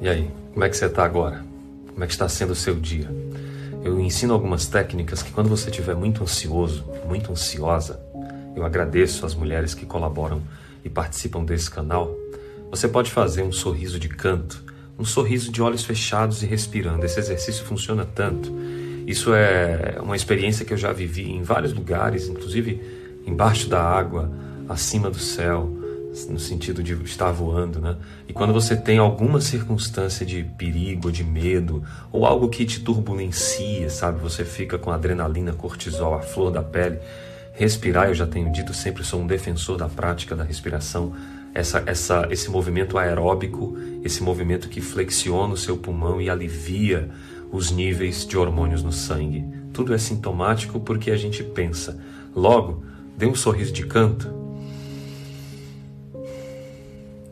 E aí, como é que você está agora? Como é que está sendo o seu dia? Eu ensino algumas técnicas que quando você estiver muito ansioso, muito ansiosa, eu agradeço as mulheres que colaboram e participam desse canal. Você pode fazer um sorriso de canto, um sorriso de olhos fechados e respirando. Esse exercício funciona tanto. Isso é uma experiência que eu já vivi em vários lugares, inclusive embaixo da água, acima do céu no sentido de estar voando, né? E quando você tem alguma circunstância de perigo, de medo, ou algo que te turbulencia, sabe? Você fica com adrenalina, cortisol, a flor da pele. Respirar, eu já tenho dito, sempre sou um defensor da prática da respiração. Essa, essa, esse movimento aeróbico, esse movimento que flexiona o seu pulmão e alivia os níveis de hormônios no sangue. Tudo é sintomático porque a gente pensa. Logo, dê um sorriso de canto